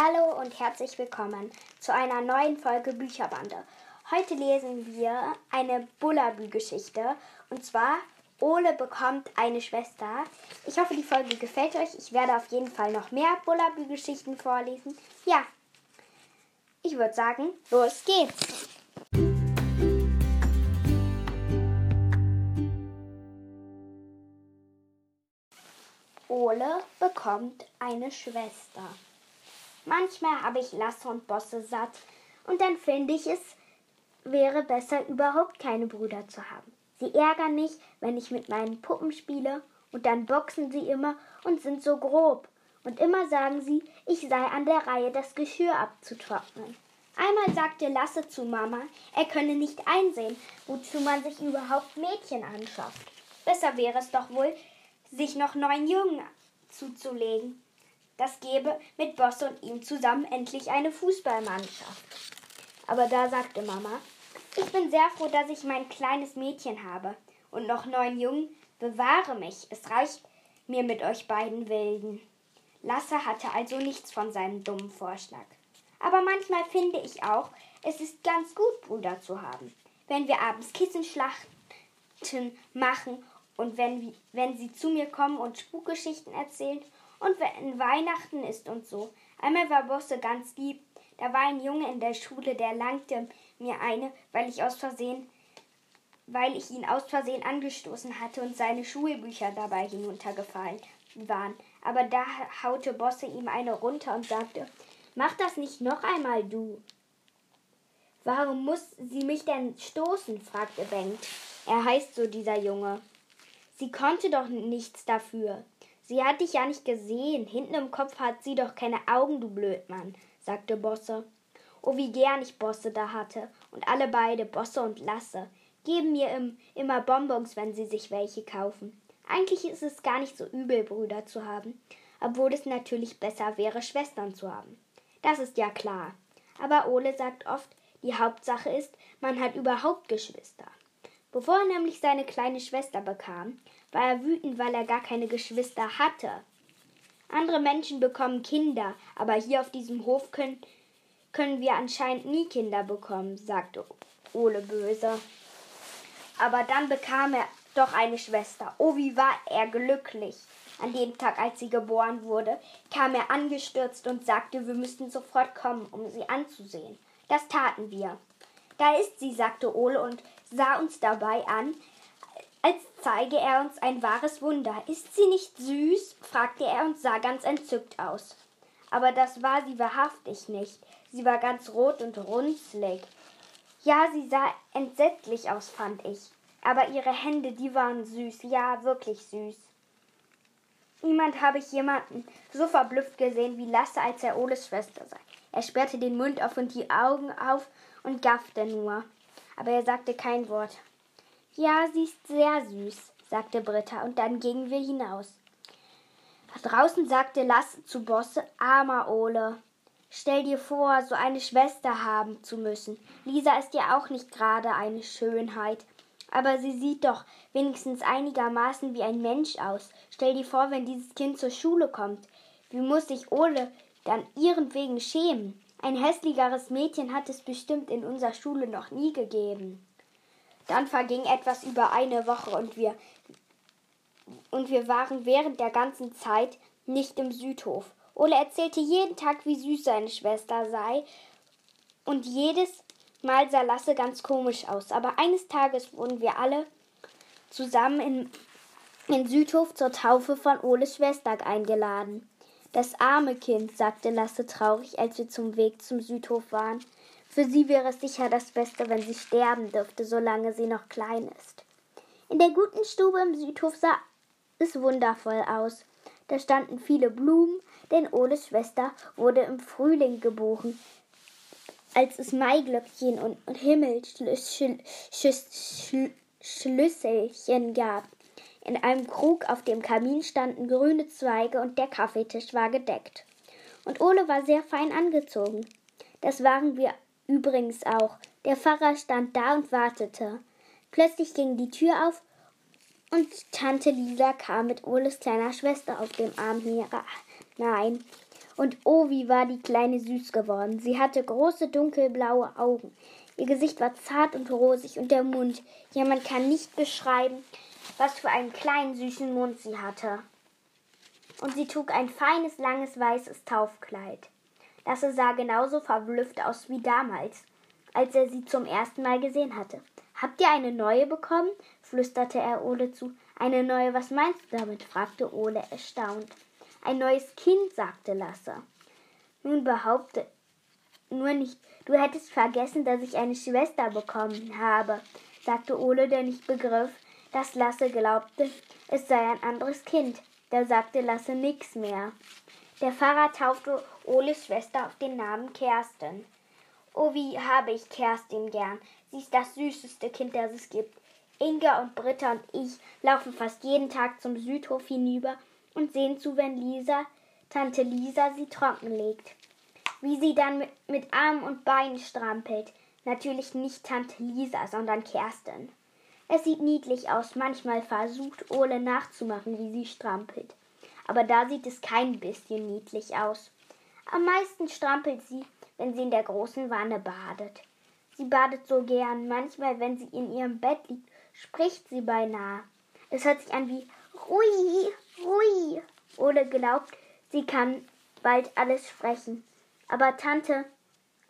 Hallo und herzlich willkommen zu einer neuen Folge Bücherbande. Heute lesen wir eine Bullabü-Geschichte und zwar Ole bekommt eine Schwester. Ich hoffe, die Folge gefällt euch. Ich werde auf jeden Fall noch mehr Bullabü-Geschichten vorlesen. Ja, ich würde sagen, los geht's. Ole bekommt eine Schwester. Manchmal habe ich Lasse und Bosse satt und dann finde ich es wäre besser, überhaupt keine Brüder zu haben. Sie ärgern mich, wenn ich mit meinen Puppen spiele und dann boxen sie immer und sind so grob. Und immer sagen sie, ich sei an der Reihe, das Geschirr abzutrocknen. Einmal sagte Lasse zu Mama, er könne nicht einsehen, wozu man sich überhaupt Mädchen anschafft. Besser wäre es doch wohl, sich noch neun Jungen zuzulegen. Das gäbe mit Boss und ihm zusammen endlich eine Fußballmannschaft. Aber da sagte Mama, ich bin sehr froh, dass ich mein kleines Mädchen habe. Und noch neun Jungen, bewahre mich, es reicht mir mit euch beiden Wilden. Lasse hatte also nichts von seinem dummen Vorschlag. Aber manchmal finde ich auch, es ist ganz gut, Brüder zu haben. Wenn wir abends Kissenschlachten machen und wenn, wenn sie zu mir kommen und Spukgeschichten erzählen und wenn Weihnachten ist und so. Einmal war Bosse ganz lieb. Da war ein Junge in der Schule, der langte mir eine, weil ich aus Versehen, weil ich ihn aus Versehen angestoßen hatte und seine Schulbücher dabei hinuntergefallen waren. Aber da haute Bosse ihm eine runter und sagte, mach das nicht noch einmal, du. Warum muss sie mich denn stoßen? fragte Bengt. Er heißt so, dieser Junge. Sie konnte doch nichts dafür. Sie hat dich ja nicht gesehen. Hinten im Kopf hat sie doch keine Augen, du Blödmann, sagte Bosse. Oh, wie gern ich Bosse da hatte. Und alle beide, Bosse und Lasse, geben mir im, immer Bonbons, wenn sie sich welche kaufen. Eigentlich ist es gar nicht so übel, Brüder zu haben, obwohl es natürlich besser wäre, Schwestern zu haben. Das ist ja klar. Aber Ole sagt oft, die Hauptsache ist, man hat überhaupt Geschwister. Bevor er nämlich seine kleine Schwester bekam, war er wütend, weil er gar keine Geschwister hatte. Andere Menschen bekommen Kinder, aber hier auf diesem Hof können, können wir anscheinend nie Kinder bekommen, sagte Ole böse. Aber dann bekam er doch eine Schwester. Oh, wie war er glücklich. An dem Tag, als sie geboren wurde, kam er angestürzt und sagte, wir müssten sofort kommen, um sie anzusehen. Das taten wir. Da ist sie, sagte Ole und sah uns dabei an, als zeige er uns ein wahres Wunder. Ist sie nicht süß? fragte er und sah ganz entzückt aus. Aber das war sie wahrhaftig nicht. Sie war ganz rot und runzlig. Ja, sie sah entsetzlich aus, fand ich. Aber ihre Hände, die waren süß, ja, wirklich süß. Niemand habe ich jemanden so verblüfft gesehen wie Lasse, als er Oles Schwester sei. Er sperrte den Mund auf und die Augen auf und gaffte nur aber er sagte kein Wort. Ja, sie ist sehr süß, sagte Britta, und dann gingen wir hinaus. Draußen sagte Lass zu Bosse, armer Ole. Stell dir vor, so eine Schwester haben zu müssen. Lisa ist ja auch nicht gerade eine Schönheit. Aber sie sieht doch wenigstens einigermaßen wie ein Mensch aus. Stell dir vor, wenn dieses Kind zur Schule kommt. Wie muss sich Ole dann ihretwegen schämen? Ein hässlicheres Mädchen hat es bestimmt in unserer Schule noch nie gegeben. Dann verging etwas über eine Woche und wir und wir waren während der ganzen Zeit nicht im Südhof. Ole erzählte jeden Tag, wie süß seine Schwester sei, und jedes Mal sah Lasse ganz komisch aus. Aber eines Tages wurden wir alle zusammen in, in Südhof zur Taufe von Oles Schwester eingeladen. Das arme Kind, sagte Lasse traurig, als wir zum Weg zum Südhof waren. Für sie wäre es sicher das Beste, wenn sie sterben dürfte, solange sie noch klein ist. In der guten Stube im Südhof sah es wundervoll aus. Da standen viele Blumen, denn Oles Schwester wurde im Frühling geboren, als es Maiglöckchen und Himmelsschlüsselchen gab. In einem Krug auf dem Kamin standen grüne Zweige und der Kaffeetisch war gedeckt. Und Ole war sehr fein angezogen. Das waren wir übrigens auch. Der Pfarrer stand da und wartete. Plötzlich ging die Tür auf und Tante Lisa kam mit Oles kleiner Schwester auf dem Arm hinein. Und oh, wie war die Kleine süß geworden. Sie hatte große dunkelblaue Augen. Ihr Gesicht war zart und rosig und der Mund, ja, man kann nicht beschreiben, was für einen kleinen süßen Mund sie hatte. Und sie trug ein feines, langes, weißes Taufkleid. Lasse sah genauso verblüfft aus wie damals, als er sie zum ersten Mal gesehen hatte. Habt ihr eine neue bekommen? flüsterte er Ole zu. Eine neue, was meinst du damit? fragte Ole erstaunt. Ein neues Kind, sagte Lasse. Nun behaupte nur nicht, du hättest vergessen, dass ich eine Schwester bekommen habe, sagte Ole, der nicht begriff, dass Lasse glaubte, es sei ein anderes Kind. Da sagte Lasse nix mehr. Der Pfarrer taufte Oles Schwester auf den Namen Kerstin. Oh, wie habe ich Kerstin gern. Sie ist das süßeste Kind, das es gibt. Inga und Britta und ich laufen fast jeden Tag zum Südhof hinüber und sehen zu, wenn Lisa, Tante Lisa, sie trockenlegt. Wie sie dann mit, mit Armen und Beinen strampelt. Natürlich nicht Tante Lisa, sondern Kerstin. Es sieht niedlich aus. Manchmal versucht Ole nachzumachen, wie sie strampelt. Aber da sieht es kein bisschen niedlich aus. Am meisten strampelt sie, wenn sie in der großen Wanne badet. Sie badet so gern. Manchmal, wenn sie in ihrem Bett liegt, spricht sie beinahe. Es hört sich an wie Rui, Rui. Ole glaubt, sie kann bald alles sprechen. Aber Tante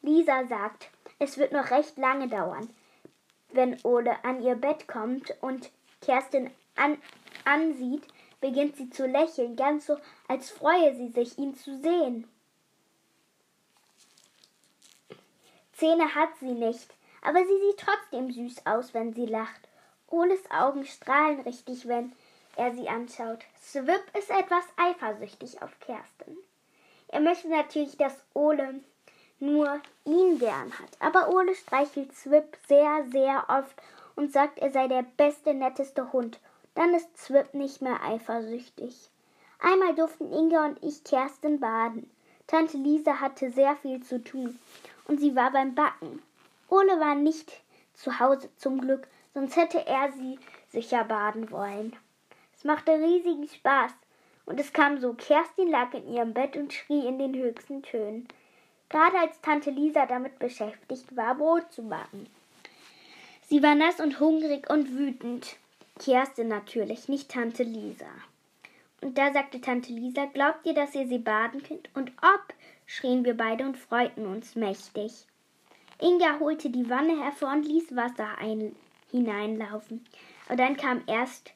Lisa sagt, es wird noch recht lange dauern, wenn Ole an ihr Bett kommt und Kerstin an, ansieht, beginnt sie zu lächeln, ganz so, als freue sie sich, ihn zu sehen. Zähne hat sie nicht, aber sie sieht trotzdem süß aus, wenn sie lacht. Oles Augen strahlen richtig, wenn er sie anschaut. Swip ist etwas eifersüchtig auf Kerstin. Er möchte natürlich, dass Ole nur ihn gern hat, aber Ole streichelt Swip sehr, sehr oft und sagt, er sei der beste, netteste Hund. Dann ist Swip nicht mehr eifersüchtig. Einmal durften Inge und ich Kerstin baden. Tante Lisa hatte sehr viel zu tun und sie war beim Backen. Ole war nicht zu Hause zum Glück, sonst hätte er sie sicher baden wollen. Es machte riesigen Spaß und es kam so, Kerstin lag in ihrem Bett und schrie in den höchsten Tönen. Gerade als Tante Lisa damit beschäftigt war, Brot zu backen. Sie war nass und hungrig und wütend. Kerstin natürlich, nicht Tante Lisa. Und da sagte Tante Lisa, glaubt ihr, dass ihr sie baden könnt? Und ob, schrien wir beide und freuten uns mächtig. Inga holte die Wanne hervor und ließ Wasser ein hineinlaufen. Aber dann kam erst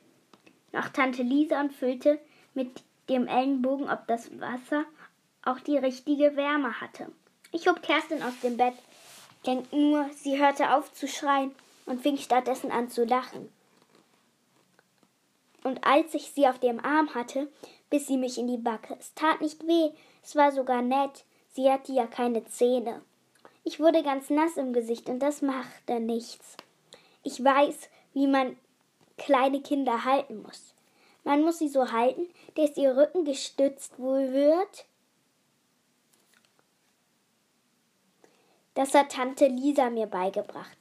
noch Tante Lisa und füllte mit dem Ellenbogen, ob das Wasser auch die richtige Wärme hatte. Ich hob Kerstin aus dem Bett. Denkt nur, sie hörte auf zu schreien und fing stattdessen an zu lachen. Und als ich sie auf dem Arm hatte, biss sie mich in die Backe. Es tat nicht weh, es war sogar nett. Sie hatte ja keine Zähne. Ich wurde ganz nass im Gesicht und das machte nichts. Ich weiß, wie man kleine Kinder halten muss. Man muss sie so halten, dass ihr Rücken gestützt wohl wird. Das hat Tante Lisa mir beigebracht.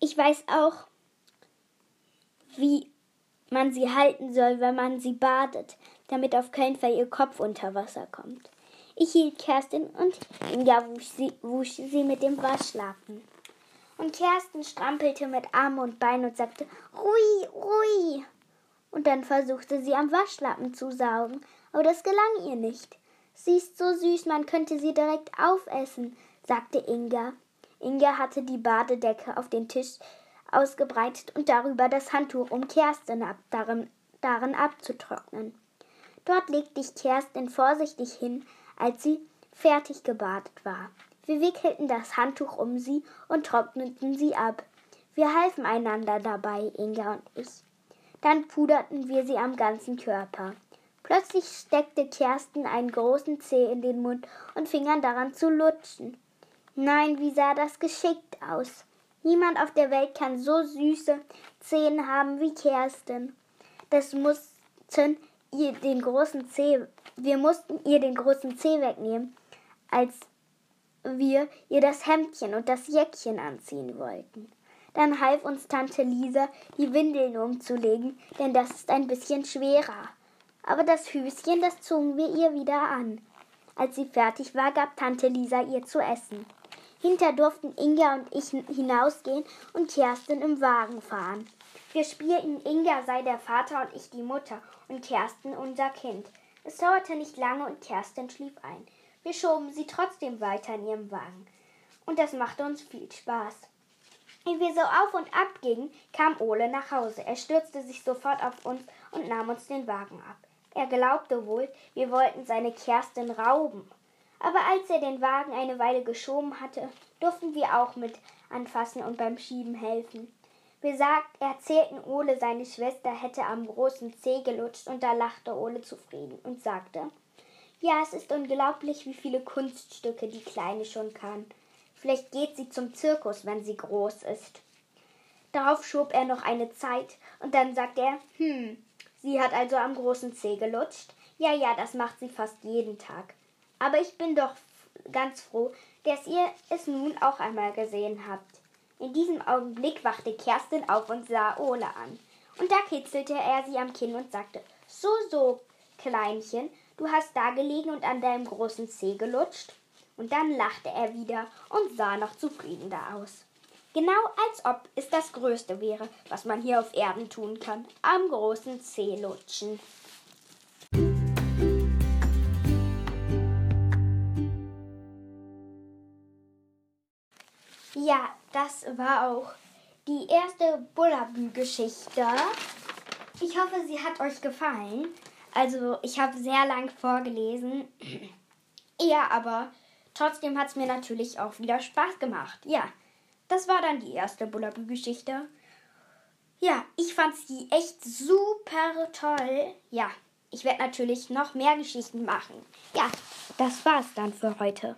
Ich weiß auch, wie man sie halten soll, wenn man sie badet, damit auf keinen Fall ihr Kopf unter Wasser kommt. Ich hielt Kerstin und Inga wusch sie, wusch sie mit dem Waschlappen. Und Kerstin strampelte mit Armen und Beinen und sagte, Rui, Rui. Und dann versuchte sie am Waschlappen zu saugen, aber das gelang ihr nicht. Sie ist so süß, man könnte sie direkt aufessen, sagte Inga. Inga hatte die Badedecke auf den Tisch ausgebreitet und darüber das Handtuch, um Kerstin ab, darin, darin abzutrocknen. Dort legte ich Kerstin vorsichtig hin, als sie fertig gebadet war. Wir wickelten das Handtuch um sie und trockneten sie ab. Wir halfen einander dabei, Inga und ich. Dann puderten wir sie am ganzen Körper. Plötzlich steckte Kerstin einen großen Zeh in den Mund und fing an daran zu lutschen. Nein, wie sah das geschickt aus? Niemand auf der Welt kann so süße Zähne haben wie Kerstin. Das mussten ihr den großen Zeh, wir mussten ihr den großen Zeh wegnehmen, als wir ihr das Hemdchen und das Jäckchen anziehen wollten. Dann half uns Tante Lisa, die Windeln umzulegen, denn das ist ein bisschen schwerer. Aber das Füßchen, das zogen wir ihr wieder an. Als sie fertig war, gab Tante Lisa ihr zu essen. Hinter durften Inga und ich hinausgehen und Kerstin im Wagen fahren. Wir spielten, Inga sei der Vater und ich die Mutter und Kerstin unser Kind. Es dauerte nicht lange und Kerstin schlief ein. Wir schoben sie trotzdem weiter in ihrem Wagen. Und das machte uns viel Spaß. Wie wir so auf und ab gingen, kam Ole nach Hause. Er stürzte sich sofort auf uns und nahm uns den Wagen ab. Er glaubte wohl, wir wollten seine Kerstin rauben. Aber als er den Wagen eine Weile geschoben hatte, durften wir auch mit anfassen und beim Schieben helfen. Wir sagt, erzählten Ole, seine Schwester hätte am großen Zeh gelutscht und da lachte Ole zufrieden und sagte, ja, es ist unglaublich, wie viele Kunststücke die Kleine schon kann. Vielleicht geht sie zum Zirkus, wenn sie groß ist. Darauf schob er noch eine Zeit und dann sagte er, hm, sie hat also am großen Zeh gelutscht. Ja, ja, das macht sie fast jeden Tag. Aber ich bin doch ganz froh, dass ihr es nun auch einmal gesehen habt. In diesem Augenblick wachte Kerstin auf und sah Ole an. Und da kitzelte er sie am Kinn und sagte, so, so, Kleinchen, du hast da gelegen und an deinem großen Zeh gelutscht. Und dann lachte er wieder und sah noch zufriedener aus. Genau als ob es das Größte wäre, was man hier auf Erden tun kann, am großen Zeh lutschen. Ja, das war auch die erste Bullabü-Geschichte. Ich hoffe, sie hat euch gefallen. Also, ich habe sehr lang vorgelesen. ja, aber trotzdem hat es mir natürlich auch wieder Spaß gemacht. Ja, das war dann die erste Bullabü-Geschichte. Ja, ich fand sie echt super toll. Ja, ich werde natürlich noch mehr Geschichten machen. Ja, das war's dann für heute.